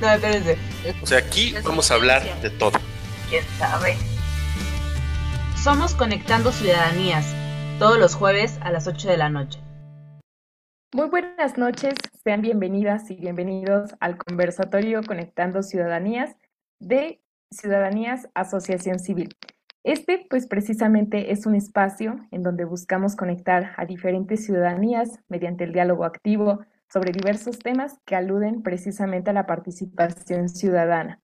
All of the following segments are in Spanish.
No, espérense. O sea, aquí vamos a hablar de todo. ¿Quién sabe? Somos Conectando Ciudadanías, todos los jueves a las 8 de la noche. Muy buenas noches, sean bienvenidas y bienvenidos al conversatorio Conectando Ciudadanías de Ciudadanías Asociación Civil. Este, pues precisamente es un espacio en donde buscamos conectar a diferentes ciudadanías mediante el diálogo activo, sobre diversos temas que aluden precisamente a la participación ciudadana.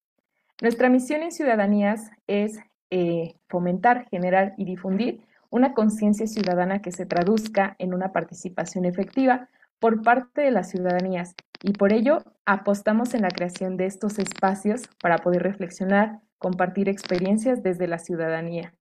Nuestra misión en Ciudadanías es eh, fomentar, generar y difundir una conciencia ciudadana que se traduzca en una participación efectiva por parte de las ciudadanías y por ello apostamos en la creación de estos espacios para poder reflexionar, compartir experiencias desde la ciudadanía.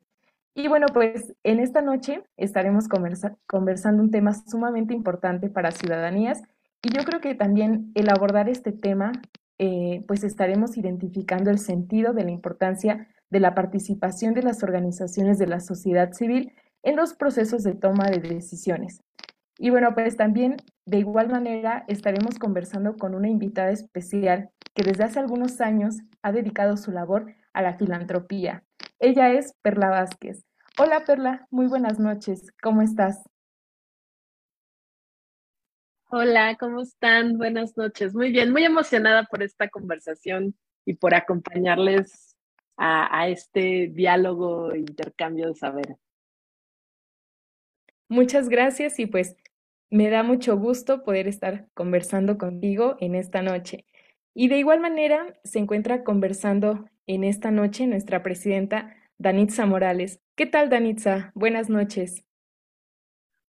Y bueno, pues en esta noche estaremos conversando un tema sumamente importante para ciudadanías y yo creo que también el abordar este tema, eh, pues estaremos identificando el sentido de la importancia de la participación de las organizaciones de la sociedad civil en los procesos de toma de decisiones. Y bueno, pues también de igual manera estaremos conversando con una invitada especial que desde hace algunos años ha dedicado su labor a la filantropía. Ella es Perla Vázquez. Hola Perla, muy buenas noches, ¿cómo estás? Hola, ¿cómo están? Buenas noches. Muy bien, muy emocionada por esta conversación y por acompañarles a, este diálogo intercambio de saber. Muchas gracias y pues me da mucho gusto poder estar conversando contigo en esta noche. Y de igual manera se encuentra conversando en esta noche nuestra presidenta Danitza Morales. ¿Qué tal, Danitza? Buenas noches.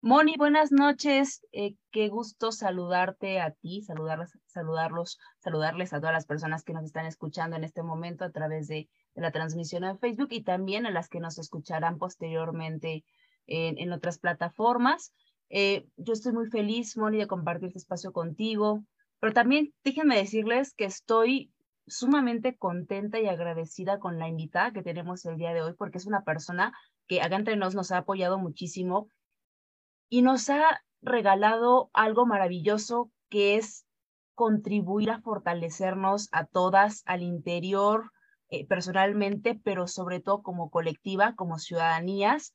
Moni, buenas noches. Eh, qué gusto saludarte a ti, saludarlos, saludarlos, saludarles a todas las personas que nos están escuchando en este momento a través de, la transmisión en Facebook y también a las que nos escucharán posteriormente en, otras plataformas. Eh, yo estoy muy feliz, Moni, de compartir este espacio contigo, pero también déjenme decirles que estoy sumamente contenta y agradecida con la invitada que tenemos el día de hoy, porque es una persona que acá entre nos nos ha apoyado muchísimo y nos ha regalado algo maravilloso que es contribuir a fortalecernos a todas al interior eh, personalmente, pero sobre todo como colectiva, como ciudadanías,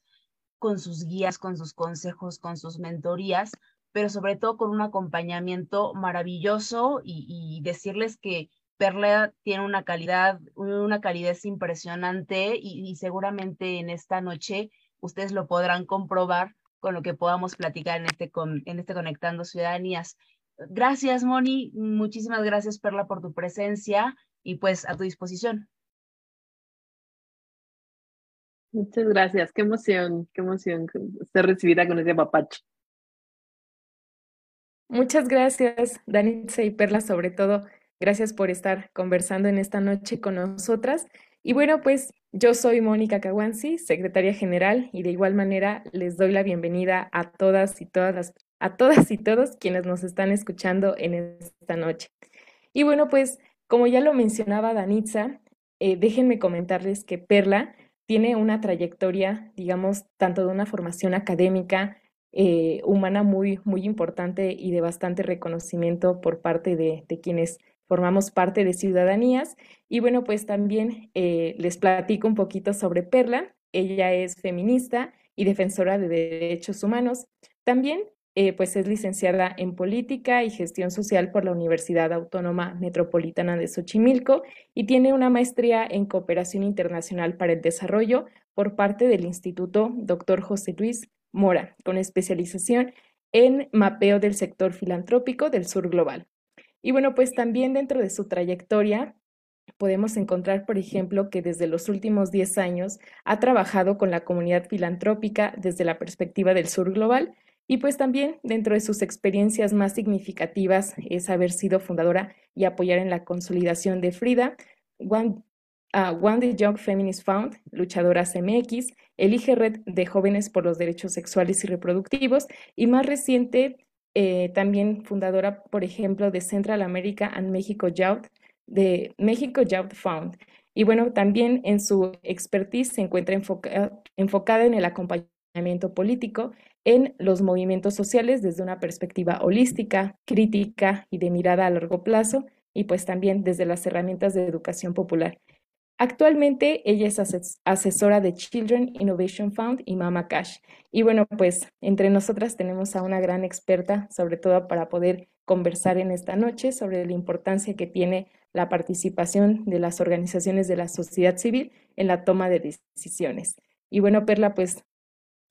con sus guías, con sus consejos, con sus mentorías, pero sobre todo con un acompañamiento maravilloso y, decirles que Perla tiene una calidad, una calidez impresionante y seguramente en esta noche ustedes lo podrán comprobar con lo que podamos platicar en este, con, en este Conectando Ciudadanías. Gracias, Moni. Muchísimas gracias, Perla, por tu presencia y pues a tu disposición. Muchas gracias. Qué emoción, qué emoción ser recibida con ese papacho. Muchas gracias, Danitza y Perla, sobre todo. Gracias por estar conversando en esta noche con nosotras. Y bueno, pues yo soy Mónica Caguanzi, secretaria general, y de igual manera les doy la bienvenida a todas y todas a todas y todos quienes nos están escuchando en esta noche. Y bueno, pues como ya lo mencionaba Danitza, eh, déjenme comentarles que Perla tiene una trayectoria, digamos, tanto de una formación académica, eh, humana muy, muy importante y de bastante reconocimiento por parte de quienes formamos parte de Ciudadanías. Y bueno, pues también eh, les platico un poquito sobre Perla. Ella es feminista y defensora de derechos humanos. También eh, pues es licenciada en Política y Gestión Social por la Universidad Autónoma Metropolitana de Xochimilco y tiene una maestría en Cooperación Internacional para el Desarrollo por parte del Instituto Dr. José Luis Mora, con especialización en mapeo del sector filantrópico del sur global. Y bueno, pues también dentro de su trayectoria podemos encontrar, por ejemplo, que desde los últimos 10 años ha trabajado con la comunidad filantrópica desde la perspectiva del sur global. Y pues también dentro de sus experiencias más significativas es haber sido fundadora y apoyar en la consolidación de Frida, One, One the Young Feminist Found, Luchadoras MX, Elige Red de Jóvenes por los Derechos Sexuales y Reproductivos y más reciente eh, también fundadora, por ejemplo, de Central America and Mexico Youth, de México Youth Found. Y bueno, también en su expertise se encuentra enfocada en el acompañamiento político en los movimientos sociales desde una perspectiva holística, crítica y de mirada a largo plazo, y pues también desde las herramientas de educación popular. Actualmente ella es asesora de Children Innovation Fund y Mama Cash. Y bueno, pues entre nosotras tenemos a una gran experta, sobre todo para poder conversar en esta noche sobre la importancia que tiene la participación de las organizaciones de la sociedad civil en la toma de decisiones. Y bueno, Perla, pues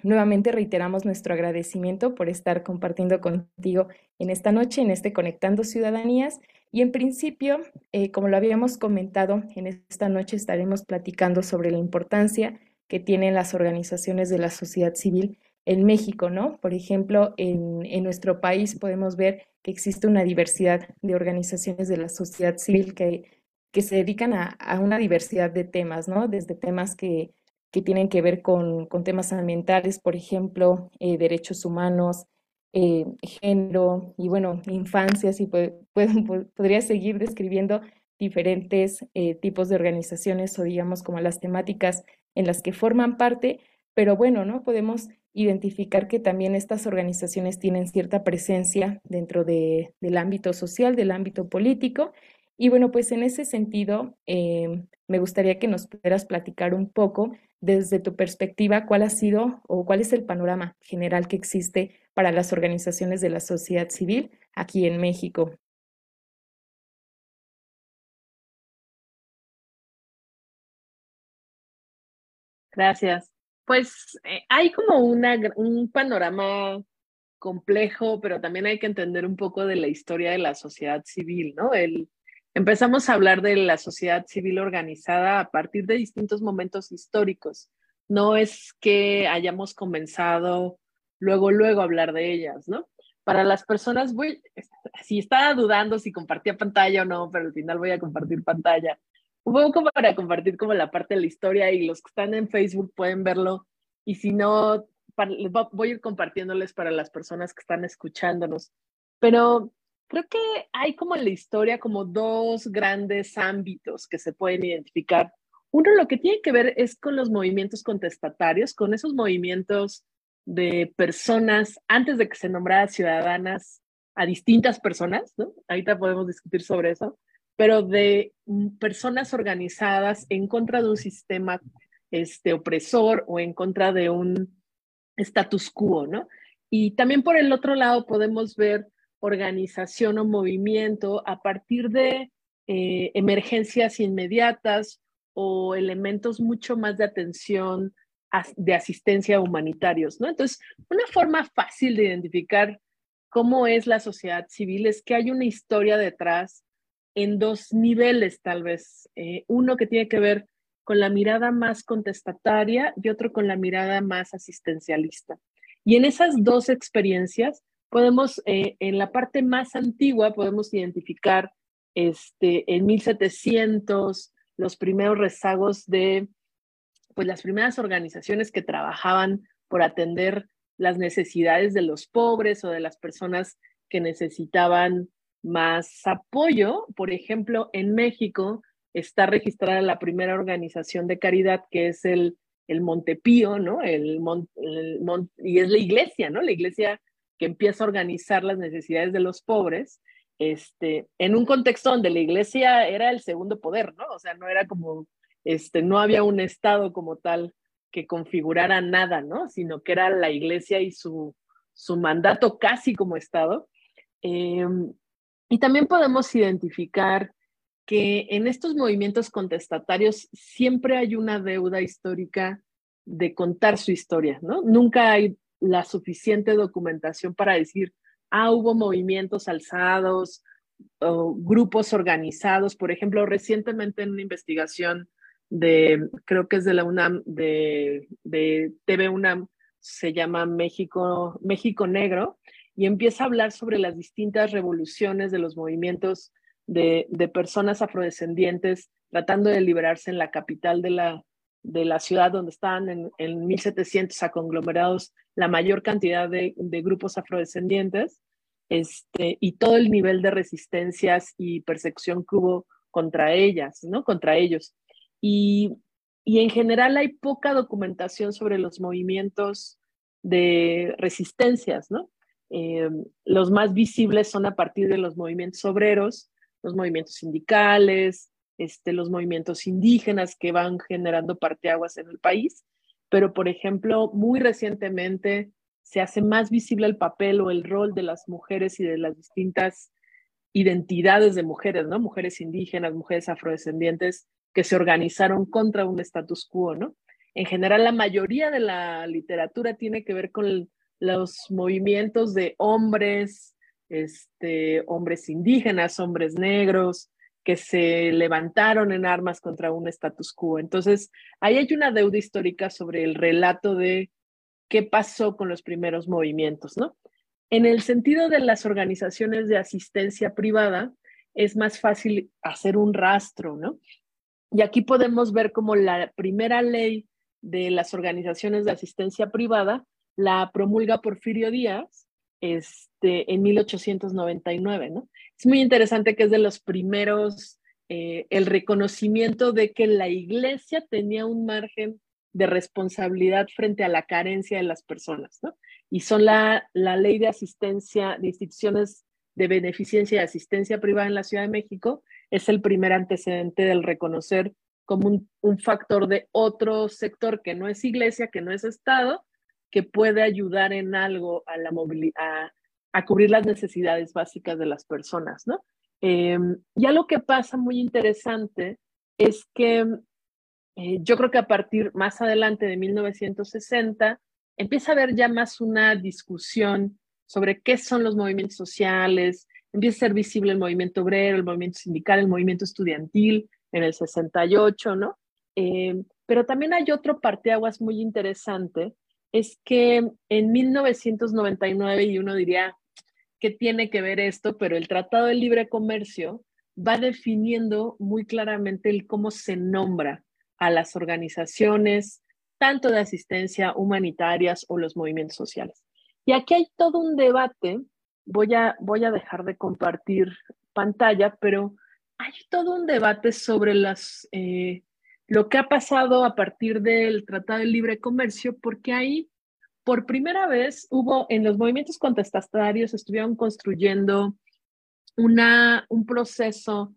nuevamente reiteramos nuestro agradecimiento por estar compartiendo contigo en esta noche, en este Conectando Ciudadanías. Y en principio, eh, como lo habíamos comentado, en esta noche estaremos platicando sobre la importancia que tienen las organizaciones de la sociedad civil en México, ¿no? Por ejemplo, en, nuestro país podemos ver que existe una diversidad de organizaciones de la sociedad civil que, que se dedican a, una diversidad de temas, ¿no? Desde temas que, que tienen que ver con, con temas ambientales, por ejemplo, eh, derechos humanos, eh, género y bueno, infancias y podría seguir describiendo diferentes eh, tipos de organizaciones o digamos como las temáticas en las que forman parte, pero bueno, ¿no? Podemos identificar que también estas organizaciones tienen cierta presencia dentro de, del ámbito social, del ámbito político. Y bueno, pues en ese sentido, eh, me gustaría que nos pudieras platicar un poco desde tu perspectiva cuál ha sido o cuál es el panorama general que existe para las organizaciones de la sociedad civil aquí en México. Gracias. Pues eh, hay como un panorama complejo, pero también hay que entender un poco de la historia de la sociedad civil, ¿no? El, empezamos a hablar de la sociedad civil organizada a partir de distintos momentos históricos. No es que hayamos comenzado luego, luego hablar de ellas, ¿no? Para las personas, voy, si estaba dudando si compartía pantalla o no, pero al final voy a compartir pantalla. Un poco para compartir como la parte de la historia y los que están en Facebook pueden verlo. Y si no, voy a ir compartiéndoles para las personas que están escuchándonos. Pero creo que hay como en la historia como dos grandes ámbitos que se pueden identificar. Uno lo que tiene que ver es con los movimientos contestatarios, con esos movimientos de personas antes de que se nombrara ciudadanas a distintas personas, ¿no? Ahorita podemos discutir sobre eso, pero de mm, personas organizadas en contra de un sistema este, opresor o en contra de un status quo, ¿no? Y también por el otro lado podemos ver organización o movimiento a partir de eh, emergencias inmediatas o elementos mucho más de atención de asistencia humanitarios, ¿no? Entonces, una forma fácil de identificar cómo es la sociedad civil es que hay una historia detrás en dos niveles, tal vez. Eh, uno que tiene que ver con la mirada más contestataria y otro con la mirada más asistencialista. Y en esas dos experiencias podemos, eh, en la parte más antigua, podemos identificar este, en 1700 los primeros rezagos de pues las primeras organizaciones que trabajaban por atender las necesidades de los pobres o de las personas que necesitaban más apoyo. Por ejemplo, en México está registrada la primera organización de caridad que es el, el Montepío, ¿no? El, y es la iglesia, ¿no? La iglesia que empieza a organizar las necesidades de los pobres, este, en un contexto donde la iglesia era el segundo poder, ¿no? O sea, no era como este, no había un Estado como tal que configurara nada, ¿no? Sino que era la iglesia y su, su mandato casi como Estado. Em, y también podemos identificar que en estos movimientos contestatarios siempre hay una deuda histórica de contar su historia, ¿no? Nunca hay la suficiente documentación para decir, ah, hubo movimientos alzados, o grupos organizados. Por ejemplo, recientemente en una investigación de, creo que es de la UNAM, de, de TV UNAM, se llama México, México Negro, y empieza a hablar sobre las distintas revoluciones de los movimientos de, de personas afrodescendientes tratando de liberarse en la capital de la, de la ciudad donde estaban en, en 1700 a conglomerados la mayor cantidad de, de, grupos afrodescendientes este, y todo el nivel de resistencias y persecución que hubo contra ellas, ¿no? Contra ellos. Y, y en general hay poca documentación sobre los movimientos de resistencias, ¿no? Eh, los más visibles son a partir de los movimientos obreros, los movimientos sindicales, este, los movimientos indígenas que van generando parteaguas en el país, pero por ejemplo, muy recientemente se hace más visible el papel o el rol de las mujeres y de las distintas identidades de mujeres, ¿no? Mujeres indígenas, mujeres afrodescendientes que se organizaron contra un status quo, ¿no? En general, la mayoría de la literatura tiene que ver con los movimientos de hombres, este, hombres indígenas, hombres negros, que se levantaron en armas contra un status quo. Entonces, ahí hay una deuda histórica sobre el relato de qué pasó con los primeros movimientos, ¿no? En el sentido de las organizaciones de asistencia privada, es más fácil hacer un rastro, ¿no? Y aquí podemos ver como la primera ley de las organizaciones de asistencia privada la promulga Porfirio Díaz este, en 1899, ¿no? Es muy interesante que es de los primeros, eh, el reconocimiento de que la iglesia tenía un margen de responsabilidad frente a la carencia de las personas, ¿no? Y son la, la ley de asistencia, de instituciones de beneficencia y asistencia privada en la Ciudad de México, es el primer antecedente del reconocer como un, un factor de otro sector que no es iglesia, que no es Estado, que puede ayudar en algo a la movilidad, a, cubrir las necesidades básicas de las personas, ¿no? Eh, ya lo que pasa muy interesante es que eh, yo creo que a partir más adelante de 1960 empieza a haber ya más una discusión sobre qué son los movimientos sociales, empieza a ser visible el movimiento obrero, el movimiento sindical, el movimiento estudiantil en el 68, ¿no? Eh, pero también hay otro parteaguas muy interesante es que en 1999, y uno diría, ¿qué tiene que ver esto? Pero el Tratado de Libre Comercio va definiendo muy claramente el cómo se nombra a las organizaciones, tanto de asistencia humanitarias o los movimientos sociales. Y aquí hay todo un debate, voy a, voy a dejar de compartir pantalla, pero hay todo un debate sobre las, eh, lo que ha pasado a partir del Tratado de Libre Comercio, porque ahí por primera vez hubo en los movimientos contestatarios, estuvieron construyendo una, un proceso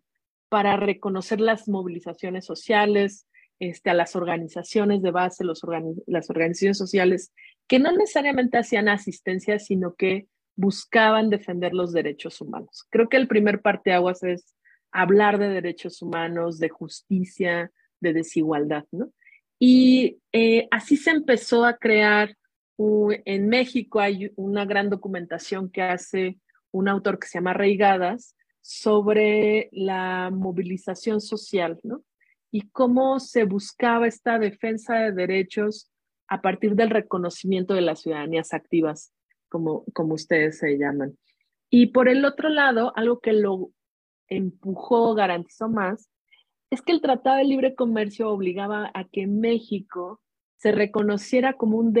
para reconocer las movilizaciones sociales, este, a las organizaciones de base, los las organizaciones sociales, que no necesariamente hacían asistencia, sino que buscaban defender los derechos humanos. Creo que el primer parteaguas es hablar de derechos humanos, de justicia, de desigualdad, ¿no? Y eh, así se empezó a crear, en México hay una gran documentación que hace un autor que se llama Reigadas sobre la movilización social, ¿no? Y cómo se buscaba esta defensa de derechos a partir del reconocimiento de las ciudadanías activas, como, como ustedes se llaman. Y por el otro lado, algo que lo empujó, garantizó más, es que el Tratado de Libre Comercio obligaba a que México se reconociera como un,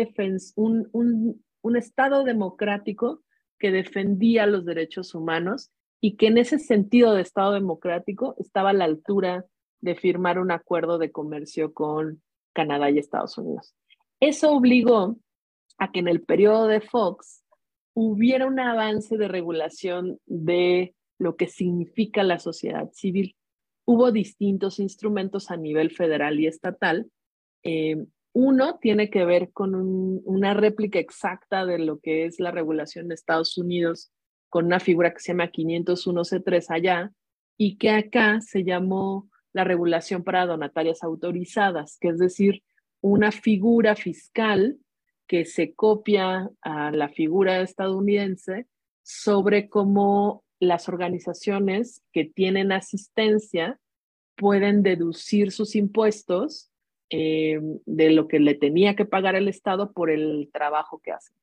un, un, un Estado democrático que defendía los derechos humanos y que en ese sentido de Estado democrático estaba a la altura de firmar un acuerdo de comercio con Canadá y Estados Unidos. Eso obligó a que en el periodo de Fox hubiera un avance de regulación de lo que significa la sociedad civil hubo distintos instrumentos a nivel federal y estatal. Eh, uno tiene que ver con una réplica exacta de lo que es la regulación de Estados Unidos con una figura que se llama 501C3 allá y que acá se llamó la regulación para donatarias autorizadas, que es decir, una figura fiscal que se copia a la figura estadounidense sobre cómo las organizaciones que tienen asistencia pueden deducir sus impuestos eh, de lo que le tenía que pagar el Estado por el trabajo que hace.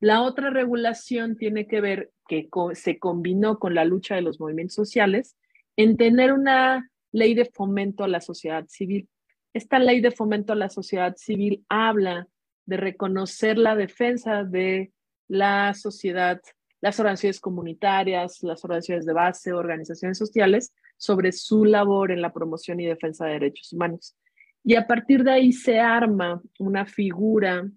La otra regulación tiene que ver que se combinó con la lucha de los movimientos sociales en tener una ley de fomento a la sociedad civil. Esta ley de fomento a la sociedad civil habla de reconocer la defensa de la sociedad, las organizaciones comunitarias, las organizaciones de base, organizaciones sociales, sobre su labor en la promoción y defensa de derechos humanos. Y a partir de ahí se arma una figura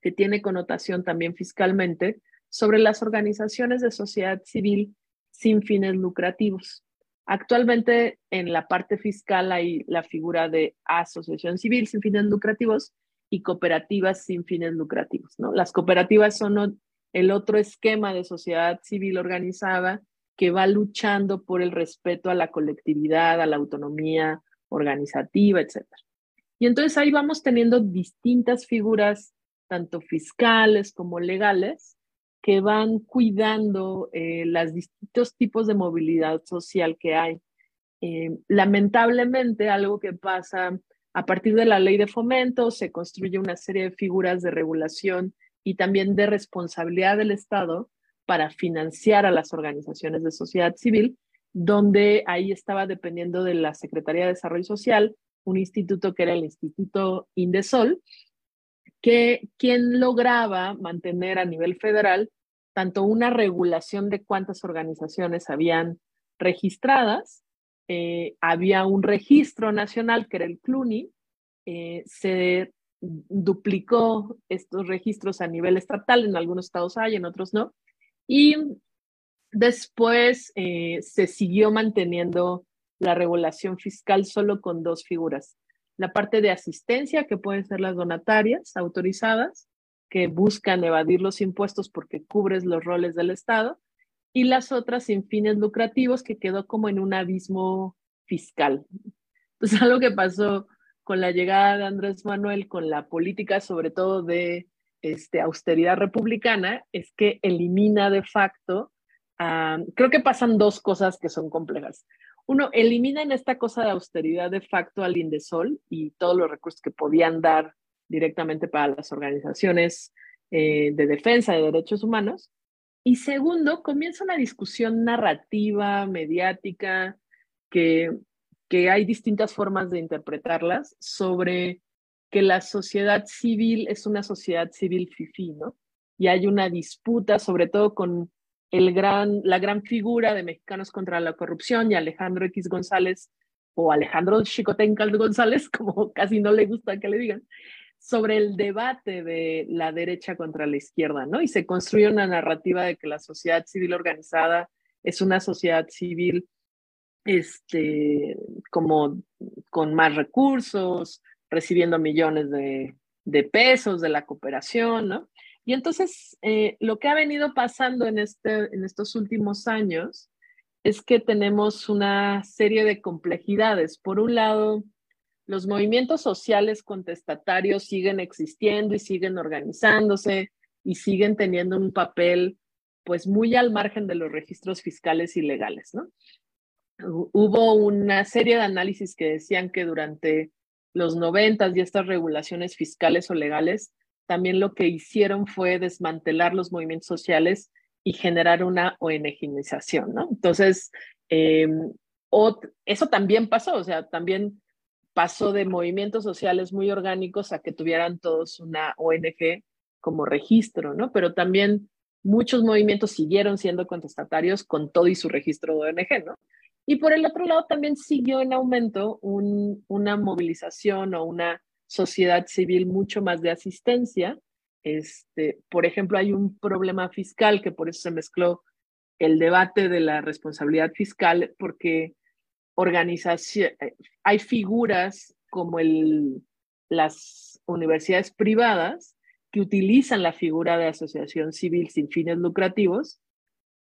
que tiene connotación también fiscalmente sobre las organizaciones de sociedad civil sin fines lucrativos. Actualmente en la parte fiscal hay la figura de asociación civil sin fines lucrativos y cooperativas sin fines lucrativos. ¿no? Las cooperativas son el otro esquema de sociedad civil organizada que va luchando por el respeto a la colectividad, a la autonomía organizativa, etc. Y entonces ahí vamos teniendo distintas figuras, tanto fiscales como legales, que van cuidando eh, los distintos tipos de movilidad social que hay. Eh, lamentablemente, algo que pasa a partir de la ley de fomento, se construye una serie de figuras de regulación y también de responsabilidad del Estado para financiar a las organizaciones de sociedad civil, donde ahí estaba dependiendo de la Secretaría de Desarrollo Social, un instituto que era el Instituto Indesol, que quien lograba mantener a nivel federal tanto una regulación de cuántas organizaciones habían registradas, eh, había un registro nacional que era el CLUNY, eh, se duplicó estos registros a nivel estatal, en algunos estados hay, en otros no, y después eh, se siguió manteniendo la regulación fiscal solo con dos figuras. La parte de asistencia, que pueden ser las donatarias autorizadas, que buscan evadir los impuestos porque cubres los roles del Estado, y las otras sin fines lucrativos, que quedó como en un abismo fiscal. Entonces, algo que pasó con la llegada de Andrés Manuel, con la política sobre todo de este, austeridad republicana es que elimina de facto, creo que pasan dos cosas que son complejas. Uno, eliminan esta cosa de austeridad de facto al Indesol y todos los recursos que podían dar directamente para las organizaciones eh, de defensa de derechos humanos. Y segundo, comienza una discusión narrativa, mediática, que, que hay distintas formas de interpretarlas sobre que la sociedad civil es una sociedad civil fifi, ¿no? Y hay una disputa, sobre todo con el gran, la gran figura de Mexicanos contra la Corrupción y Alejandro X González, o Alejandro Chicotencal González, como casi no le gusta que le digan, sobre el debate de la derecha contra la izquierda, ¿no? Y se construye una narrativa de que la sociedad civil organizada es una sociedad civil este, como con más recursos, recibiendo millones de, pesos de la cooperación, ¿no? Y entonces, eh, lo que ha venido pasando en, este, en estos últimos años es que tenemos una serie de complejidades. Por un lado, los movimientos sociales contestatarios siguen existiendo y siguen organizándose y siguen teniendo un papel pues muy al margen de los registros fiscales y legales, ¿no? Hubo una serie de análisis que decían que durante los noventas y estas regulaciones fiscales o legales, también lo que hicieron fue desmantelar los movimientos sociales y generar una ONGización, ¿no? Entonces, em, eso también pasó, o sea, también pasó de movimientos sociales muy orgánicos a que tuvieran todos una ONG como registro, ¿no? Pero también muchos movimientos siguieron siendo contestatarios con todo y su registro de ONG, ¿no? Y por el otro lado también siguió en aumento una movilización o una sociedad civil mucho más de asistencia. Este, por ejemplo, hay un problema fiscal que por eso se mezcló el debate de la responsabilidad fiscal, porque eh, hay figuras como el, las universidades privadas que utilizan la figura de asociación civil sin fines lucrativos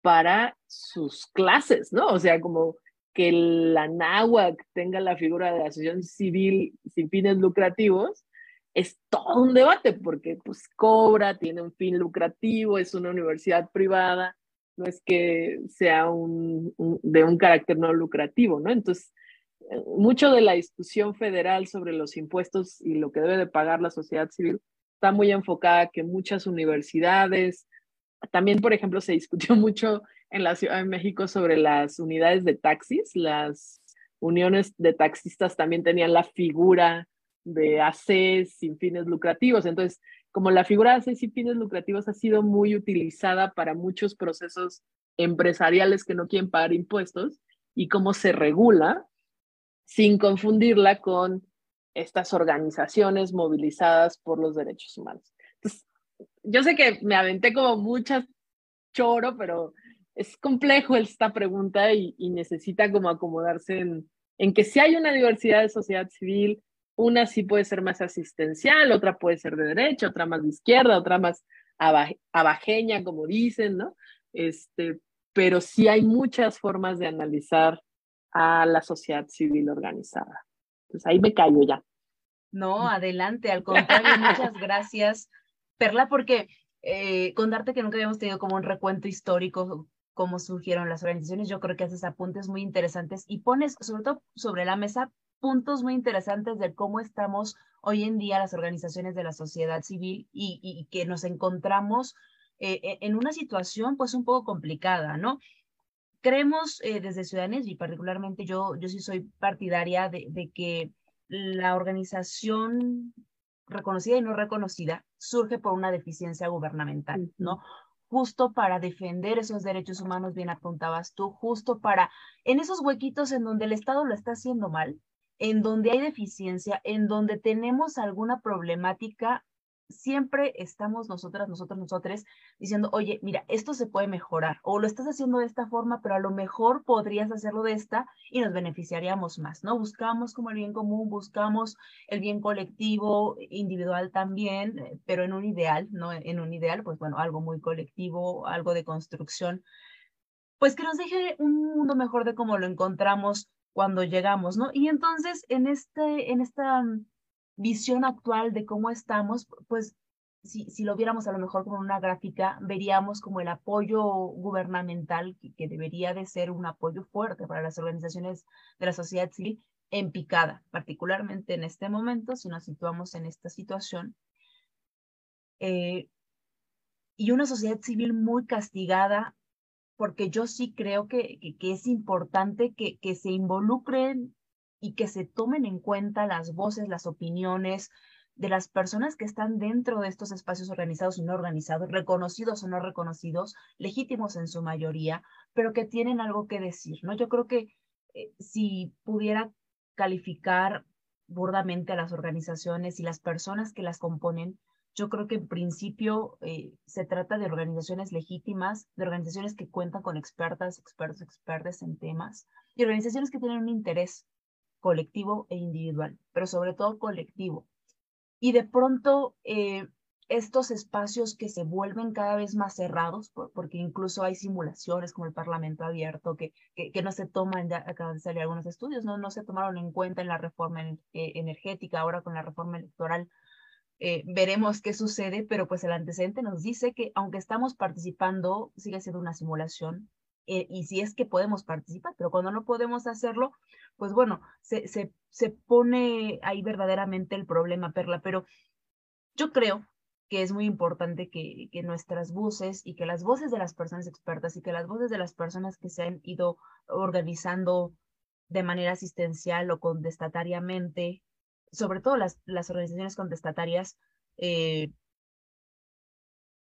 para sus clases, ¿no? O sea, como que la náhuac tenga la figura de asociación civil sin fines lucrativos, es todo un debate porque pues cobra, tiene un fin lucrativo, es una universidad privada, no es que sea de un carácter no lucrativo, ¿no? Entonces, mucho de la discusión federal sobre los impuestos y lo que debe de pagar la sociedad civil está muy enfocada que muchas universidades, también por ejemplo se discutió mucho en la Ciudad de México sobre las unidades de taxis, las uniones de taxistas también tenían la figura de AC sin fines lucrativos, entonces como la figura de AC sin fines lucrativos ha sido muy utilizada para muchos procesos empresariales que no quieren pagar impuestos y cómo se regula, sin confundirla con estas organizaciones movilizadas por los derechos humanos. Entonces, yo sé que me aventé como muchas choro, pero es complejo esta pregunta y, necesita como acomodarse en, en, que si hay una diversidad de sociedad civil, una sí puede ser más asistencial, otra puede ser de derecha, otra más de izquierda, otra más abajeña, como dicen, ¿no? Este, pero sí hay muchas formas de analizar a la sociedad civil organizada. Entonces ahí me callo ya. No, adelante, al contrario, muchas gracias, Perla, porque eh, contarte que nunca habíamos tenido como un recuento histórico cómo surgieron las organizaciones, yo creo que haces apuntes muy interesantes y pones sobre todo sobre la mesa puntos muy interesantes de cómo estamos hoy en día las organizaciones de la sociedad civil y, que nos encontramos eh, e, en una situación pues un poco complicada, ¿no? creemos eh, desde Ciudadanos y particularmente yo, yo sí soy partidaria de, de, que la organización reconocida y no reconocida surge por una deficiencia gubernamental, ¿no? Justo para defender esos derechos humanos, bien apuntabas tú, justo para, en esos huequitos en donde el Estado lo está haciendo mal, en donde hay deficiencia, en donde tenemos alguna problemática siempre estamos nosotras, nosotros, nosotros diciendo, oye, mira, esto se puede mejorar o lo estás haciendo de esta forma, pero a lo mejor podrías hacerlo de esta y nos beneficiaríamos más, ¿no? Buscamos como el bien común, buscamos el bien colectivo, individual también, eh, pero en un ideal, ¿no? En un ideal, pues bueno, algo muy colectivo, algo de construcción, pues que nos deje un mundo mejor de cómo lo encontramos cuando llegamos, ¿no? Y entonces en este, en esta visión actual de cómo estamos, pues si, si lo viéramos a lo mejor como una gráfica, veríamos como el apoyo gubernamental, que, debería de ser un apoyo fuerte para las organizaciones de la sociedad civil, en picada, particularmente en este momento, si nos situamos en esta situación. Eh, y una sociedad civil muy castigada, porque yo sí creo que, que, es importante que, que se involucren y que se tomen en cuenta las voces, las opiniones de las personas que están dentro de estos espacios organizados y no organizados, reconocidos o no reconocidos, legítimos en su mayoría, pero que tienen algo que decir, ¿no? Yo creo que eh, si pudiera calificar burdamente a las organizaciones y las personas que las componen, yo creo que en principio eh, se trata de organizaciones legítimas, de organizaciones que cuentan con expertas, expertos, expertas en temas y organizaciones que tienen un interés colectivo e individual, pero sobre todo colectivo. Y de pronto eh, estos espacios que se vuelven cada vez más cerrados, porque incluso hay simulaciones como el Parlamento abierto que, que, no se toman, ya acaban de salir algunos estudios, no, no se tomaron en cuenta en la reforma eh, energética, ahora con la reforma electoral. Eh, veremos qué sucede, pero pues el antecedente nos dice que aunque estamos participando, sigue siendo una simulación, eh, y si es que podemos participar, pero cuando no podemos hacerlo, pues bueno, se, se, se pone ahí verdaderamente el problema, Perla, pero yo creo que es muy importante que, que, nuestras voces y que las voces de las personas expertas y que las voces de las personas que se han ido organizando de manera asistencial o contestatariamente, sobre todo las, las organizaciones contestatarias, eh,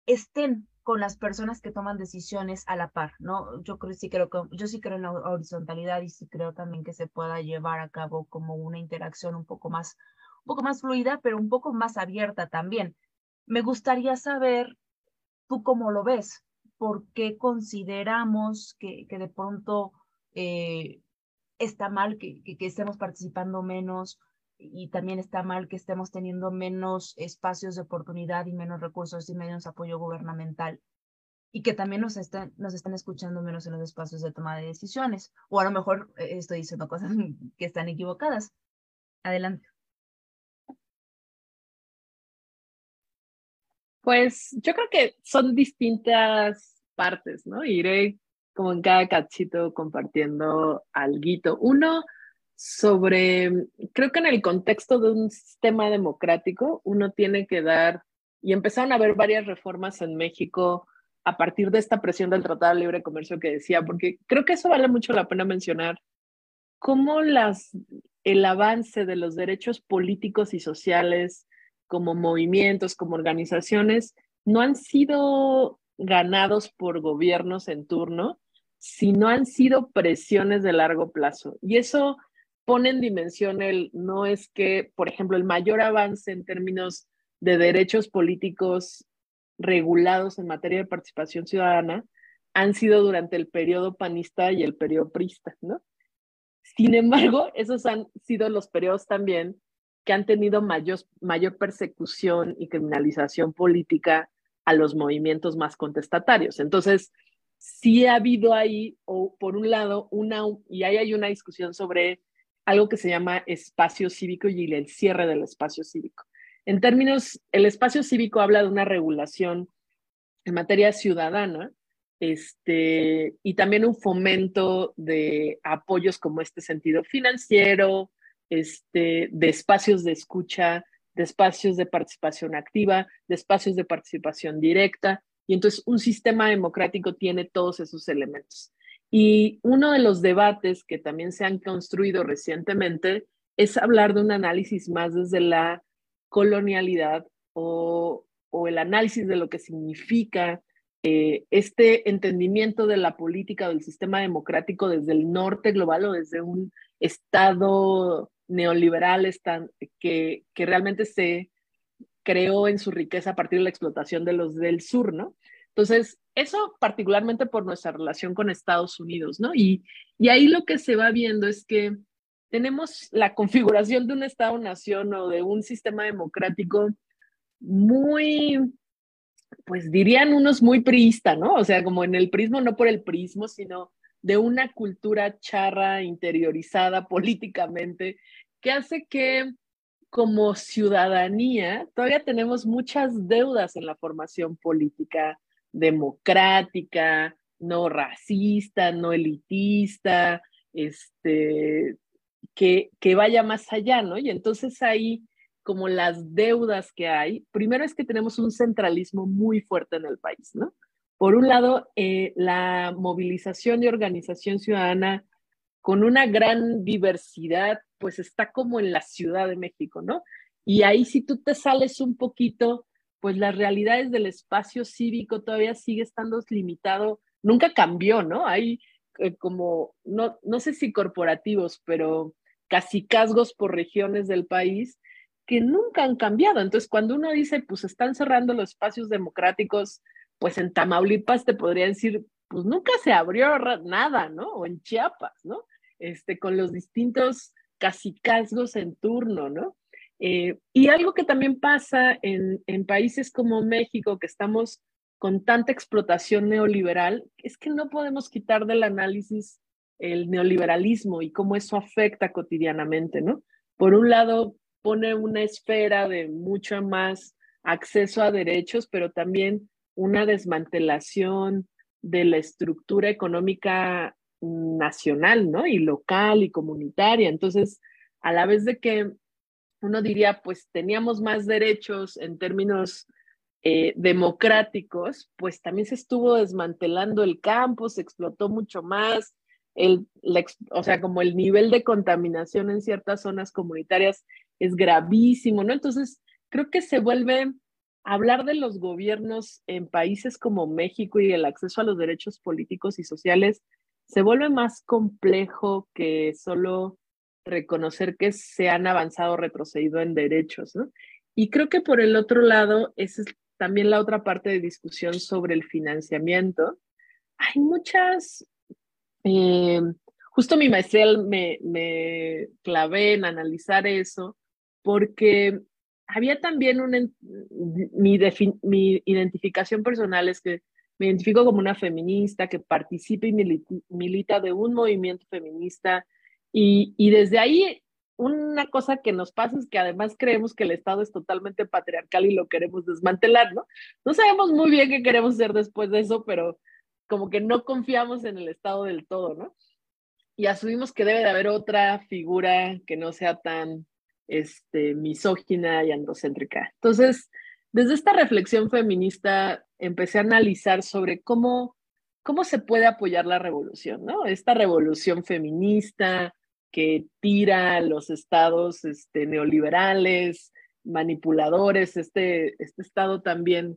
estén con las personas que toman decisiones a la par, ¿no? Yo creo, sí creo que, yo sí creo en la horizontalidad y sí creo también que se pueda llevar a cabo como una interacción un poco más, un poco más fluida, pero un poco más abierta también. Me gustaría saber tú cómo lo ves, por qué consideramos que, que de pronto eh, está mal que, que, que estemos participando menos, y también está mal que estemos teniendo menos espacios de oportunidad y menos recursos y menos apoyo gubernamental y que también nos están, nos están escuchando menos en los espacios de toma de decisiones. O a lo mejor eh, estoy diciendo cosas que están equivocadas. Adelante. Pues yo creo que son distintas partes, ¿no? Iré como en cada cachito compartiendo algo. Uno, sobre, creo que en el contexto de un sistema democrático, uno tiene que dar, y empezaron a haber varias reformas en México a partir de esta presión del Tratado de Libre Comercio que decía, porque creo que eso vale mucho la pena mencionar, cómo las, el avance de los derechos políticos y sociales como movimientos, como organizaciones, no han sido ganados por gobiernos en turno, sino han sido presiones de largo plazo. Y eso pone en dimensión el, no es que, por ejemplo, el mayor avance en términos de derechos políticos regulados en materia de participación ciudadana han sido durante el periodo panista y el periodo prista, ¿no? Sin embargo, esos han sido los periodos también que han tenido mayor, mayor persecución y criminalización política a los movimientos más contestatarios. Entonces, sí ha habido ahí, o por un lado, una, y ahí hay una discusión sobre algo que se llama espacio cívico y el cierre del espacio cívico. En términos, el espacio cívico habla de una regulación en materia ciudadana este, y también un fomento de apoyos como este sentido financiero, este, de espacios de escucha, de espacios de participación activa, de espacios de participación directa. Y entonces un sistema democrático tiene todos esos elementos. Y uno de los debates que también se han construido recientemente es hablar de un análisis más desde la colonialidad o, el análisis de lo que significa eh, este entendimiento de la política del sistema democrático desde el norte global o desde un Estado neoliberal que, que realmente se creó en su riqueza a partir de la explotación de los del sur, ¿no? Entonces, eso particularmente por nuestra relación con Estados Unidos, ¿no? Y, y ahí lo que se va viendo es que tenemos la configuración de un Estado-nación o de un sistema democrático muy, pues dirían unos muy priista, ¿no? O sea, como en el prismo, no por el prismo, sino de una cultura charra interiorizada políticamente, que hace que como ciudadanía todavía tenemos muchas deudas en la formación política democrática, no racista, no elitista, este, que, que vaya más allá, ¿no? Y entonces ahí, como las deudas que hay, primero es que tenemos un centralismo muy fuerte en el país, ¿no? Por un lado, eh, la movilización y organización ciudadana con una gran diversidad, pues está como en la Ciudad de México, ¿no? Y ahí si tú te sales un poquito, pues las realidades del espacio cívico todavía sigue estando limitado, nunca cambió, ¿no? Hay eh, como, no, no sé si corporativos, pero casi casgos por regiones del país que nunca han cambiado. Entonces, cuando uno dice, pues están cerrando los espacios democráticos, pues en Tamaulipas te podría decir, pues nunca se abrió nada, ¿no? O en Chiapas, ¿no? Este, con los distintos casi casgos en turno, ¿no? Eh, y algo que también pasa en, en países como México, que estamos con tanta explotación neoliberal, es que no podemos quitar del análisis el neoliberalismo y cómo eso afecta cotidianamente, ¿no? Por un lado, pone una esfera de mucho más acceso a derechos, pero también una desmantelación de la estructura económica nacional, ¿no? Y local y comunitaria. Entonces, a la vez de que uno diría, pues teníamos más derechos en términos eh, democráticos, pues también se estuvo desmantelando el campo, se explotó mucho más, el, o sea, como el nivel de contaminación en ciertas zonas comunitarias es gravísimo, ¿no? Entonces, creo que se vuelve hablar de los gobiernos en países como México y el acceso a los derechos políticos y sociales se vuelve más complejo que solo reconocer que se han avanzado o retrocedido en derechos, ¿no? Y creo que por el otro lado, esa es también la otra parte de discusión sobre el financiamiento. Hay muchas, eh, justo mi maestría me, me clavé en analizar eso, porque había también una, mi, mi identificación personal es que me identifico como una feminista que participa y milita de un movimiento feminista y, desde ahí una cosa que nos pasa es que además creemos que el Estado es totalmente patriarcal y lo queremos desmantelar, ¿no? No sabemos muy bien qué queremos hacer después de eso, pero como que no confiamos en el Estado del todo, ¿no? y asumimos que debe de haber otra figura que no sea tan este, misógina y androcéntrica. Entonces, desde esta reflexión feminista empecé a analizar sobre cómo, cómo se puede apoyar la revolución, ¿no? Esta revolución feminista que tira a los estados este, neoliberales, manipuladores, este, este estado también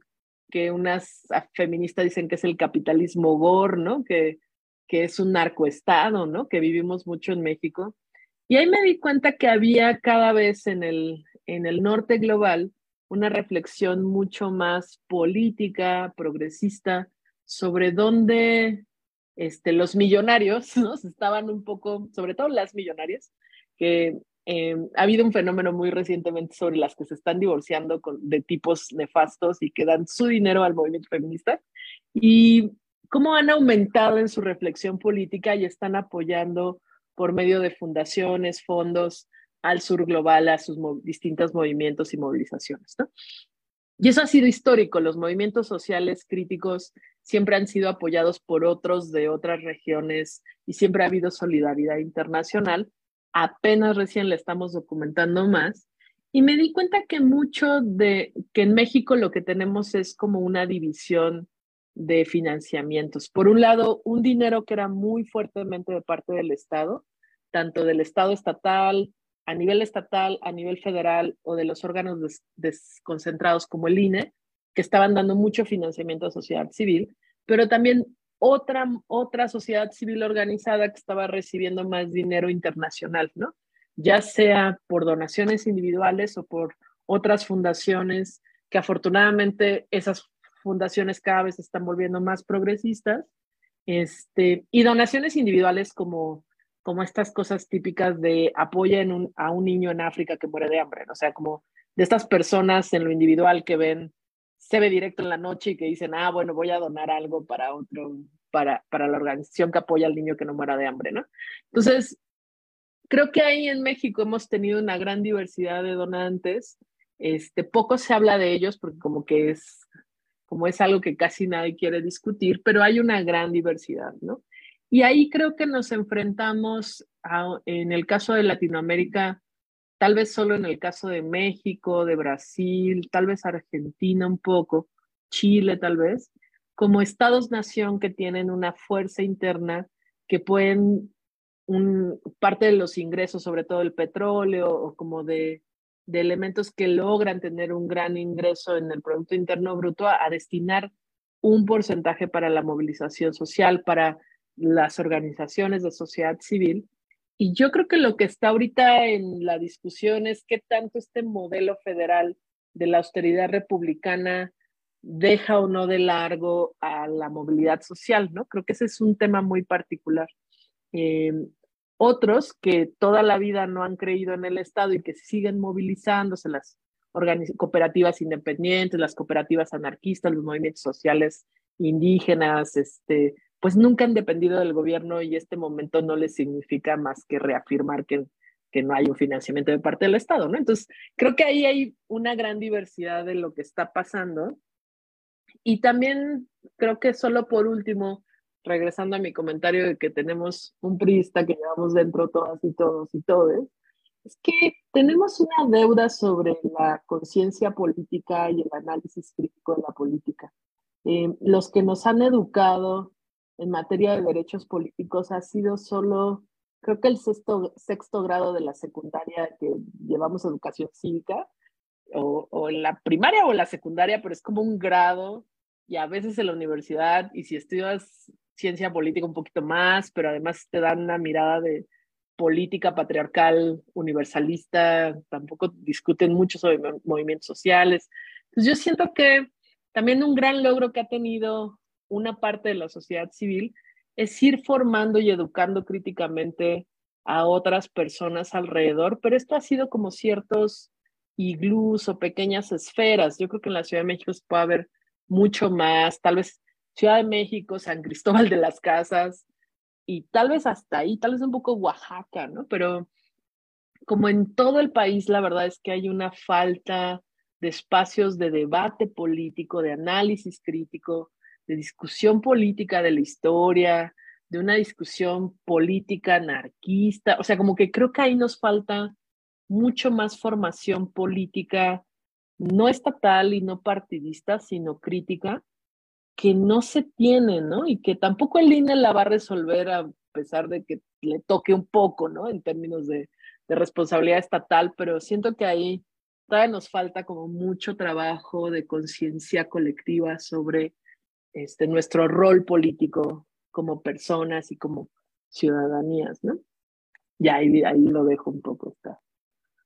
que unas feministas dicen que es el capitalismo gore, ¿no? Que, que es un narcoestado, ¿no? Que vivimos mucho en México. Y ahí me di cuenta que había cada vez en el, en el norte global una reflexión mucho más política, progresista, sobre dónde este, los millonarios, ¿no? estaban un poco, sobre todo las millonarias, que eh, ha habido un fenómeno muy recientemente sobre las que se están divorciando con, de tipos nefastos y que dan su dinero al movimiento feminista. Y cómo han aumentado en su reflexión política y están apoyando por medio de fundaciones, fondos al sur global, a sus distintos movimientos y movilizaciones. ¿no? Y eso ha sido histórico. Los movimientos sociales críticos siempre han sido apoyados por otros de otras regiones y siempre ha habido solidaridad internacional. Apenas recién le estamos documentando más. Y me di cuenta que mucho de que en México lo que tenemos es como una división de financiamientos. Por un lado, un dinero que era muy fuertemente de parte del Estado, tanto del Estado estatal, a nivel estatal, a nivel federal o de los órganos desconcentrados como el INE, que estaban dando mucho financiamiento a sociedad civil, pero también otra, otra sociedad civil organizada que estaba recibiendo más dinero internacional, ¿no? Ya sea por donaciones individuales o por otras fundaciones, que afortunadamente esas fundaciones cada vez están volviendo más progresistas, este, y donaciones individuales como, como estas cosas típicas de apoyen a un niño en África que muere de hambre, o sea, como de estas personas en lo individual que ven, se ve directo en la noche y que dicen, ah, bueno, voy a donar algo para otro, para, para la organización que apoya al niño que no muera de hambre, ¿no? Entonces, creo que ahí en México hemos tenido una gran diversidad de donantes. Este, poco se habla de ellos porque como que es como es algo que casi nadie quiere discutir, pero hay una gran diversidad, ¿no? Y ahí creo que nos enfrentamos, en el caso de Latinoamérica, tal vez solo en el caso de México, de Brasil, tal vez Argentina un poco, Chile tal vez, como estados-nación que tienen una fuerza interna que pueden, parte de los ingresos, sobre todo el petróleo o como de de elementos que logran tener un gran ingreso en el Producto Interno Bruto a, destinar un porcentaje para la movilización social, para las organizaciones de sociedad civil. Y yo creo que lo que está ahorita en la discusión es qué tanto este modelo federal de la austeridad republicana deja o no de largo a la movilidad social, ¿no? Creo que ese es un tema muy particular. Eh, otros que toda la vida no han creído en el Estado y que siguen movilizándose, las cooperativas independientes, las cooperativas anarquistas, los movimientos sociales indígenas, este, pues nunca han dependido del gobierno y este momento no les significa más que reafirmar que, que no hay un financiamiento de parte del Estado, ¿no? Entonces, creo que ahí hay una gran diversidad de lo que está pasando. Y también creo que solo por último, regresando a mi comentario de que tenemos un priista que llevamos dentro todas y todos y todes, es que tenemos una deuda sobre la conciencia política y el análisis crítico de la política. Eh, los que nos han educado en materia de derechos políticos ha sido solo, creo que el sexto, sexto grado de la secundaria que llevamos educación cívica, o, o en la primaria o en la secundaria, pero es como un grado y a veces en la universidad, y si estudias ciencia política un poquito más, pero además te dan una mirada de política patriarcal universalista, tampoco discuten mucho sobre movimientos sociales. Entonces yo siento que también un gran logro que ha tenido una parte de la sociedad civil es ir formando y educando críticamente a otras personas alrededor, pero esto ha sido como ciertos iglús o pequeñas esferas. Yo creo que en la Ciudad de México se puede haber mucho más, tal vez Ciudad de México, San Cristóbal de las Casas y tal vez hasta ahí, tal vez un poco Oaxaca, ¿no? Pero como en todo el país, la verdad es que hay una falta de espacios de debate político, de análisis crítico, de discusión política de la historia, de una discusión política anarquista. O sea, como que creo que ahí nos falta mucho más formación política, no estatal y no partidista, sino crítica, que no se tiene, ¿no? Y que tampoco el INE la va a resolver a pesar de que le toque un poco, ¿no? En términos de, de responsabilidad estatal, pero siento que ahí todavía nos falta como mucho trabajo de conciencia colectiva sobre este, nuestro rol político como personas y como ciudadanías, ¿no? Y ahí, ahí lo dejo un poco esta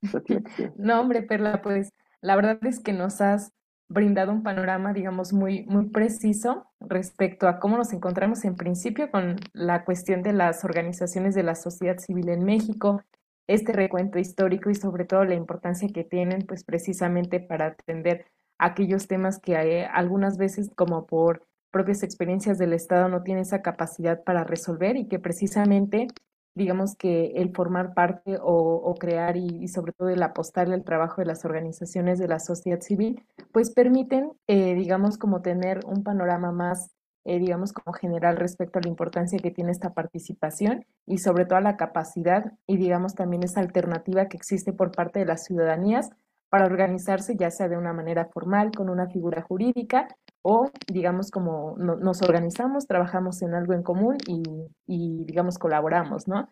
No, hombre, Perla, pues la verdad es que nos has brindado un panorama, digamos, muy, muy preciso respecto a cómo nos encontramos en principio con la cuestión de las organizaciones de la sociedad civil en México, este recuento histórico y sobre todo la importancia que tienen, pues precisamente para atender aquellos temas que hay, algunas veces como por propias experiencias del Estado no tiene esa capacidad para resolver y que precisamente digamos que el formar parte o, crear y, sobre todo el apostarle al trabajo de las organizaciones de la sociedad civil, pues permiten, eh, digamos, como tener un panorama más, eh, digamos, como general respecto a la importancia que tiene esta participación y sobre todo a la capacidad y, digamos, también esa alternativa que existe por parte de las ciudadanías para organizarse, ya sea de una manera formal, con una figura jurídica, o digamos como nos organizamos, trabajamos en algo en común y, digamos colaboramos, ¿no?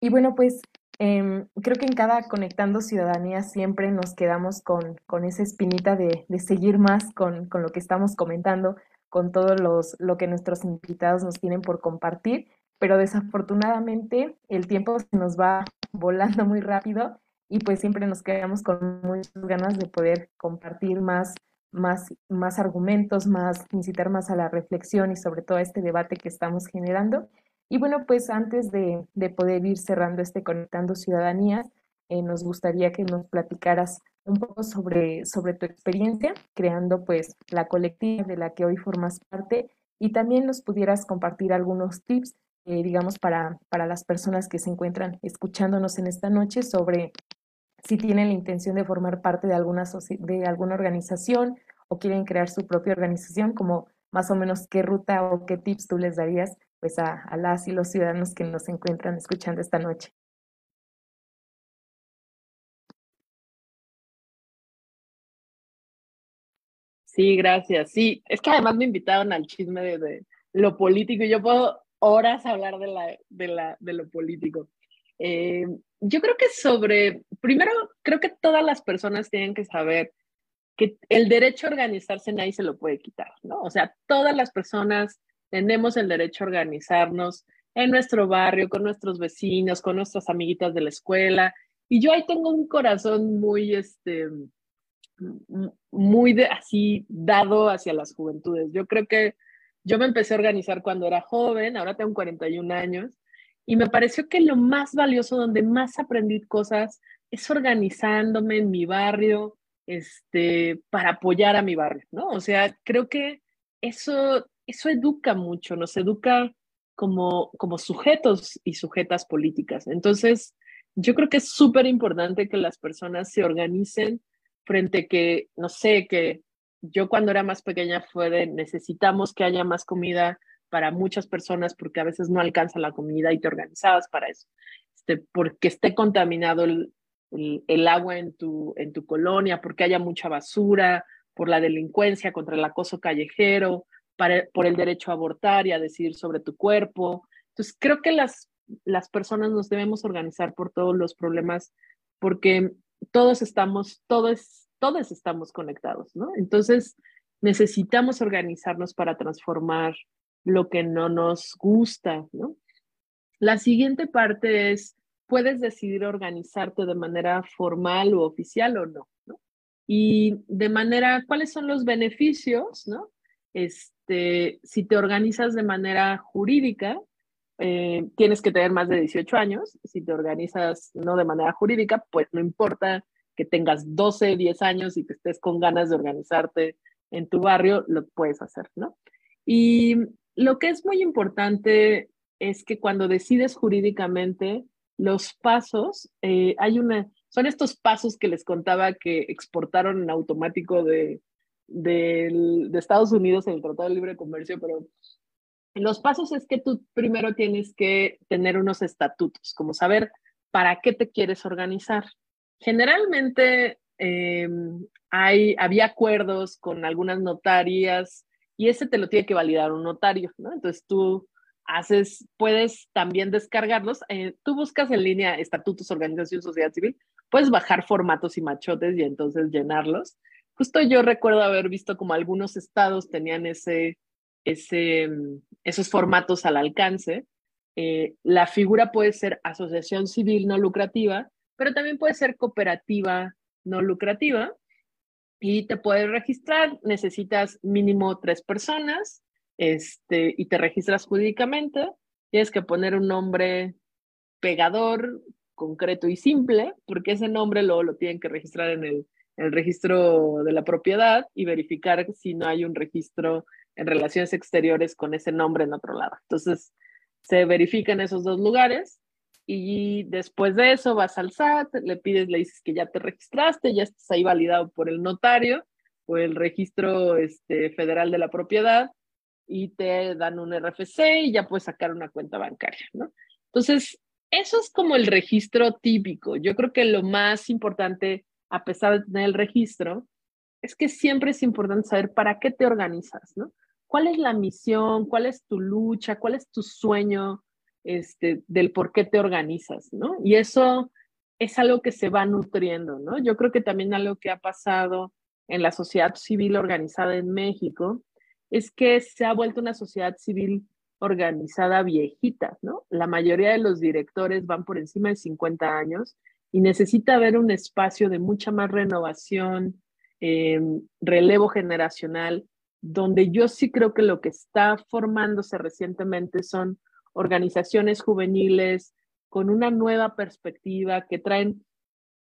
Y bueno, pues em, creo que en cada Conectando Ciudadanía siempre nos quedamos con, con esa espinita de, de seguir más con, con, lo que estamos comentando, con todo los, lo que nuestros invitados nos tienen por compartir, pero desafortunadamente el tiempo nos va volando muy rápido y pues siempre nos quedamos con muchas ganas de poder compartir más más, más argumentos, más incitar más a la reflexión y sobre todo a este debate que estamos generando. Y bueno, pues antes de, de poder ir cerrando este Conectando Ciudadanías, eh, nos gustaría que nos platicaras un poco sobre, sobre tu experiencia creando pues la colectiva de la que hoy formas parte y también nos pudieras compartir algunos tips, eh, digamos, para, para las personas que se encuentran escuchándonos en esta noche sobre si tienen la intención de formar parte de alguna, de alguna organización o quieren crear su propia organización, como más o menos qué ruta o qué tips tú les darías pues a, las y los ciudadanos que nos encuentran escuchando esta noche. Sí, gracias. Sí, es que además me invitaron al chisme de, lo político y yo puedo horas hablar de, la, de, la, de lo político. Eh, yo creo que sobre, primero, creo que todas las personas tienen que saber que el derecho a organizarse nadie se lo puede quitar, ¿no? O sea, todas las personas tenemos el derecho a organizarnos en nuestro barrio, con nuestros vecinos, con nuestras amiguitas de la escuela. Y yo ahí tengo un corazón muy, este, muy de, así dado hacia las juventudes. Yo creo que yo me empecé a organizar cuando era joven, ahora tengo 41 años, y me pareció que lo más valioso, donde más aprendí cosas, es organizándome en mi barrio, este, para apoyar a mi barrio, ¿no? O sea, creo que eso, eso educa mucho, nos educa como, como sujetos y sujetas políticas. Entonces, yo creo que es súper importante que las personas se organicen frente que, no sé, que yo cuando era más pequeña fue de necesitamos que haya más comida para muchas personas porque a veces no alcanza la comida y te organizabas para eso. Este, porque esté contaminado el, el, agua en tu, en tu colonia, porque haya mucha basura, por la delincuencia, contra el acoso callejero, para, por el derecho a abortar y a decidir sobre tu cuerpo. Entonces, creo que las, las personas nos debemos organizar por todos los problemas porque todos estamos, todos, todos estamos conectados, ¿no? Entonces, necesitamos organizarnos para transformar lo que no nos gusta, ¿no? La siguiente parte es, puedes decidir organizarte de manera formal o oficial o no, ¿no? Y de manera, ¿cuáles son los beneficios, ¿no? Este, si te organizas de manera jurídica, eh, tienes que tener más de 18 años. Si te organizas no de manera jurídica, pues no importa que tengas 12, 10 años y que estés con ganas de organizarte en tu barrio, lo puedes hacer, ¿no? Y lo que es muy importante es que cuando decides jurídicamente, los pasos, eh, hay una, son estos pasos que les contaba que exportaron en automático de, de, Estados Unidos en el Tratado de Libre Comercio, pero Los pasos es que tú primero tienes que tener unos estatutos, como saber para qué te quieres organizar. Generalmente em, hay, había acuerdos con algunas notarias y ese te lo tiene que validar un notario, ¿no? Entonces tú haces, puedes también descargarlos. Eh, tú buscas en línea estatutos, organización, sociedad civil, puedes bajar formatos y machotes y entonces llenarlos. Justo yo recuerdo haber visto como algunos estados tenían ese, ese, esos formatos al alcance. Eh, la figura puede ser asociación civil no lucrativa, pero también puede ser cooperativa no lucrativa y te puedes registrar. Necesitas mínimo tres personas este, y te registras jurídicamente, tienes que poner un nombre pegador, concreto y simple, porque ese nombre luego lo tienen que registrar en el, el registro de la propiedad y verificar si no hay un registro en relaciones exteriores con ese nombre en otro lado. Entonces, se verifican esos dos lugares y después de eso vas al SAT, le pides, le dices que ya te registraste, ya estás ahí validado por el notario o el registro este, federal de la propiedad y te dan un RFC y ya puedes sacar una cuenta bancaria, ¿no? Entonces, eso es como el registro típico. Yo creo que lo más importante, a pesar de tener el registro, es que siempre es importante saber para qué te organizas. ¿Cuál es la misión? ¿Cuál es tu lucha? ¿Cuál es tu sueño este, del por qué te organizas, ¿no? Y eso es algo que se va nutriendo, ¿no? Yo creo que también algo que ha pasado en la sociedad civil organizada en México es que se ha vuelto una sociedad civil organizada viejita, ¿no? La mayoría de los directores van por encima de 50 años y necesita haber un espacio de mucha más renovación, em, relevo generacional, donde yo sí creo que lo que está formándose recientemente son organizaciones juveniles con una nueva perspectiva que traen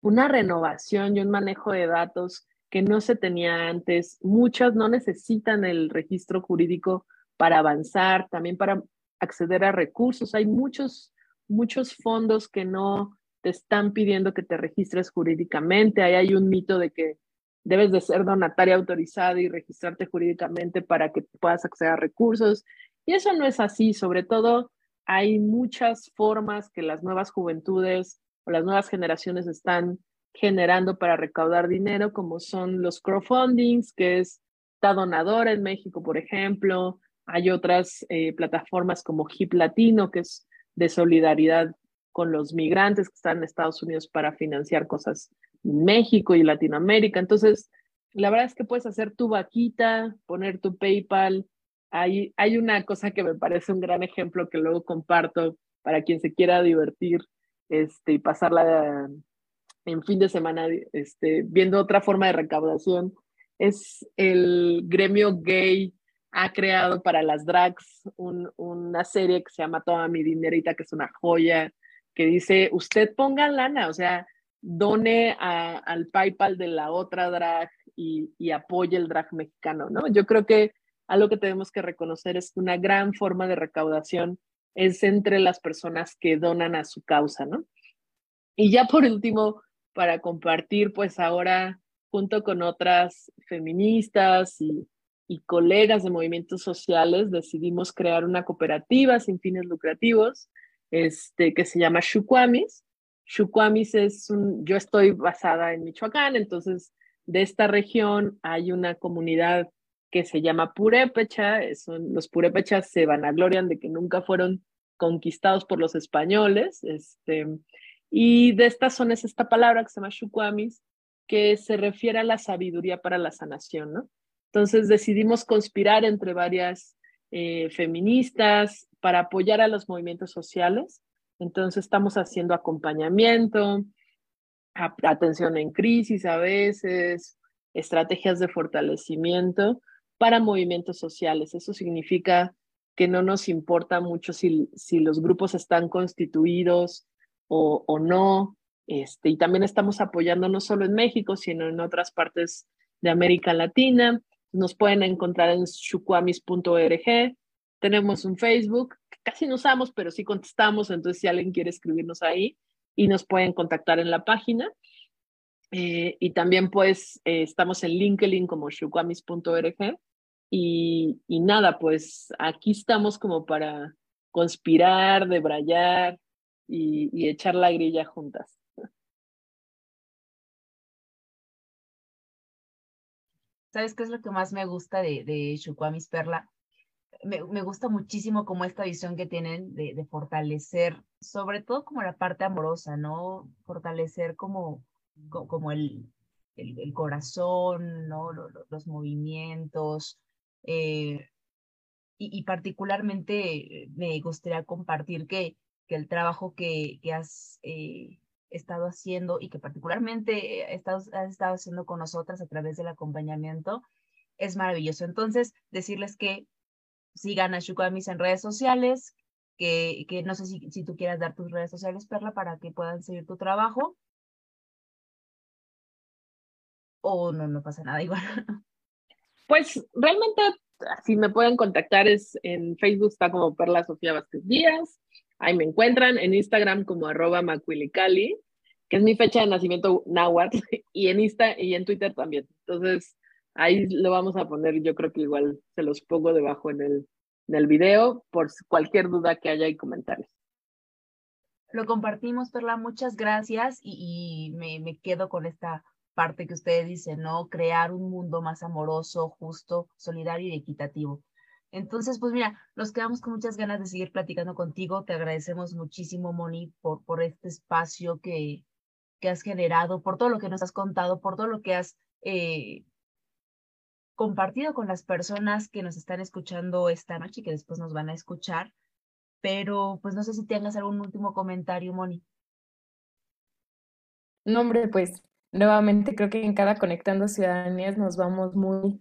una renovación y un manejo de datos que no se tenía antes. Muchas no necesitan el registro jurídico para avanzar, también para acceder a recursos. Hay muchos, muchos fondos que no te están pidiendo que te registres jurídicamente. Ahí hay un mito de que debes de ser donataria autorizada y registrarte jurídicamente para que puedas acceder a recursos. Y eso no es así. Sobre todo, hay muchas formas que las nuevas juventudes o las nuevas generaciones están generando para recaudar dinero, como son los crowdfundings, que es Ta Donadora en México, por ejemplo. Hay otras eh, plataformas como Hip Latino, que es de solidaridad con los migrantes que están en Estados Unidos para financiar cosas en México y Latinoamérica. Entonces, la verdad es que puedes hacer tu vaquita, poner tu PayPal. Hay, hay una cosa que me parece un gran ejemplo que luego comparto para quien se quiera divertir este, y pasarla en fin de semana este, viendo otra forma de recaudación. Es el gremio gay ha creado para las drags una serie que se llama Toda mi dinerita, que es una joya, que dice, usted ponga lana, o sea, done al PayPal de la otra drag y, y apoye el drag mexicano, ¿no? Yo creo que algo que tenemos que reconocer es que una gran forma de recaudación es entre las personas que donan a su causa, ¿no? Y ya por último, para compartir, pues ahora junto con otras feministas y, colegas de movimientos sociales, decidimos crear una cooperativa sin fines lucrativos este, que se llama Shuquamis. Shuquamis es un, yo estoy basada en Michoacán, entonces de esta región hay una comunidad que se llama Purépecha, son, los Purépechas se vanaglorian de que nunca fueron conquistados por los españoles, este, y de estas son es esta palabra que se llama Shuquamis, que se refiere a la sabiduría para la sanación, ¿no? Entonces decidimos conspirar entre varias eh, feministas para apoyar a los movimientos sociales. Entonces estamos haciendo acompañamiento, atención en crisis a veces, estrategias de fortalecimiento para movimientos sociales. Eso significa que no nos importa mucho si, si los grupos están constituidos o, no. Este, y también estamos apoyando no solo en México, sino en otras partes de América Latina. Nos pueden encontrar en shuquamis.org. Tenemos un Facebook, que casi no usamos, pero sí contestamos, entonces si alguien quiere escribirnos ahí y nos pueden contactar en la página. Eh, y también pues eh, estamos en LinkedIn como shuquamis.org Y, nada, pues aquí estamos como para conspirar, debrayar y, y echar la grilla juntas. ¿Sabes qué es lo que más me gusta de, de Shukwami's Perla? Me, me, gusta muchísimo como esta visión que tienen de, fortalecer, sobre todo como la parte amorosa, ¿no? Fortalecer como, como el, el, corazón, ¿no? Los movimientos. Eh, y, particularmente me gustaría compartir que, que el trabajo que, que has eh, estado haciendo y que particularmente has estado, haciendo con nosotras a través del acompañamiento es maravilloso. Entonces, decirles que sigan a Shukamis en redes sociales, que, que no sé si, si tú quieras dar tus redes sociales, Perla, para que puedan seguir tu trabajo. O no, no pasa nada igual. Pues realmente, si me pueden contactar, es en Facebook está como Perla Sofía Vázquez Díaz, Ahí me encuentran en Instagram como arroba macuilicali, que es mi fecha de nacimiento náhuatl, y en Insta y en Twitter también. Entonces, ahí lo vamos a poner, yo creo que igual se los pongo debajo en el, en el video por cualquier duda que haya y comentarios. Lo compartimos, Perla, muchas gracias y, y me, me quedo con esta parte que ustedes dicen, ¿no? Crear un mundo más amoroso, justo, solidario y equitativo. Entonces, pues mira, nos quedamos con muchas ganas de seguir platicando contigo. Te agradecemos muchísimo, Moni, por, por este espacio que, que has generado, por todo lo que nos has contado, por todo lo que has eh, compartido con las personas que nos están escuchando esta noche y que después nos van a escuchar. Pero, pues no sé si tengas algún último comentario, Moni. No, pues nuevamente creo que en cada Conectando Ciudadanías nos vamos muy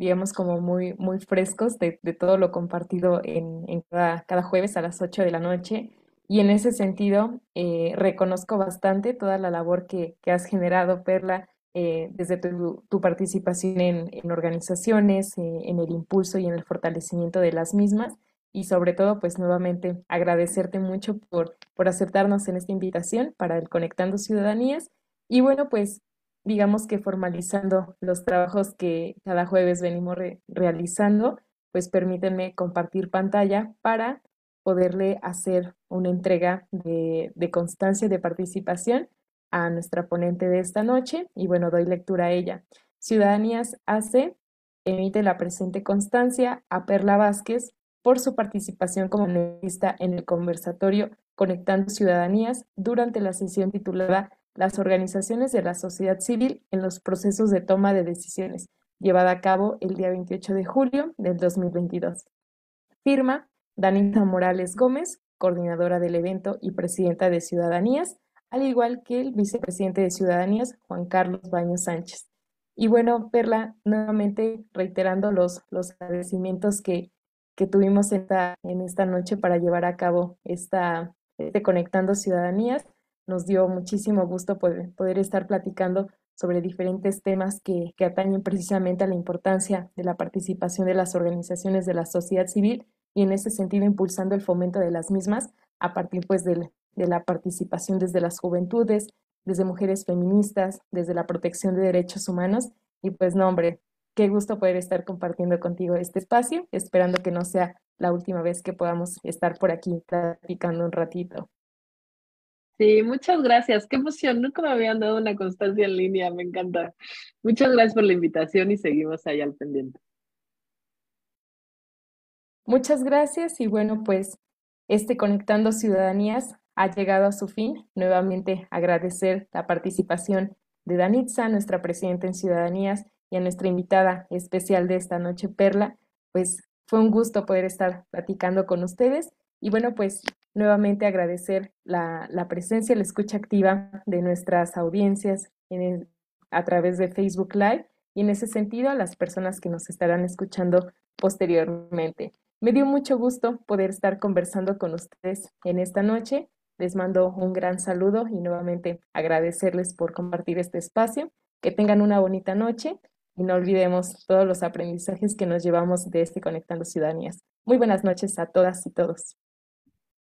digamos, como muy, muy frescos de, de todo lo compartido en, en cada, cada, jueves a las 8 de la noche. Y en ese sentido, eh, reconozco bastante toda la labor que, que has generado, Perla, eh, desde tu, tu, participación en, en organizaciones, eh, en el impulso y en el fortalecimiento de las mismas. Y sobre todo, pues nuevamente agradecerte mucho por, por aceptarnos en esta invitación para el Conectando Ciudadanías. Y bueno, pues digamos que formalizando los trabajos que cada jueves venimos re realizando, pues permítanme compartir pantalla para poderle hacer una entrega de, de, constancia de participación a nuestra ponente de esta noche y bueno, doy lectura a ella. Ciudadanías hace, emite la presente constancia a Perla Vázquez por su participación como analista en el conversatorio Conectando Ciudadanías durante la sesión titulada las organizaciones de la sociedad civil en los procesos de toma de decisiones, llevada a cabo el día 28 de julio del 2022. Firma Danita Morales Gómez, coordinadora del evento y presidenta de Ciudadanías, al igual que el vicepresidente de Ciudadanías, Juan Carlos Baños Sánchez. Y bueno, Perla, nuevamente reiterando los, los agradecimientos que, que tuvimos esta, en esta noche para llevar a cabo esta, este Conectando Ciudadanías nos dio muchísimo gusto poder, estar platicando sobre diferentes temas que, que, atañen precisamente a la importancia de la participación de las organizaciones de la sociedad civil y en ese sentido impulsando el fomento de las mismas a partir pues de, de la participación desde las juventudes, desde mujeres feministas, desde la protección de derechos humanos y pues no hombre, qué gusto poder estar compartiendo contigo este espacio, esperando que no sea la última vez que podamos estar por aquí platicando un ratito. Sí, muchas gracias. Qué emoción. Nunca me habían dado una constancia en línea. Me encanta. Muchas gracias por la invitación y seguimos ahí al pendiente. Muchas gracias y bueno, pues este Conectando Ciudadanías ha llegado a su fin. Nuevamente agradecer la participación de Danitza, nuestra presidenta en Ciudadanías, y a nuestra invitada especial de esta noche, Perla. Pues fue un gusto poder estar platicando con ustedes. Y bueno, pues nuevamente agradecer la, la presencia, la escucha activa de nuestras audiencias en a través de Facebook Live y en ese sentido a las personas que nos estarán escuchando posteriormente. Me dio mucho gusto poder estar conversando con ustedes en esta noche. Les mando un gran saludo y nuevamente agradecerles por compartir este espacio. Que tengan una bonita noche y no olvidemos todos los aprendizajes que nos llevamos de este Conectando Ciudadanías. Muy buenas noches a todas y todos.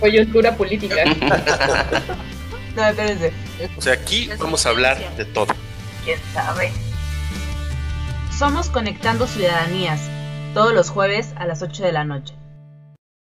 Coyuntura política. no, espérense. O sea, aquí vamos a hablar de todo. ¿Quién sabe? Somos Conectando Ciudadanías, todos los jueves a las 8 de la noche.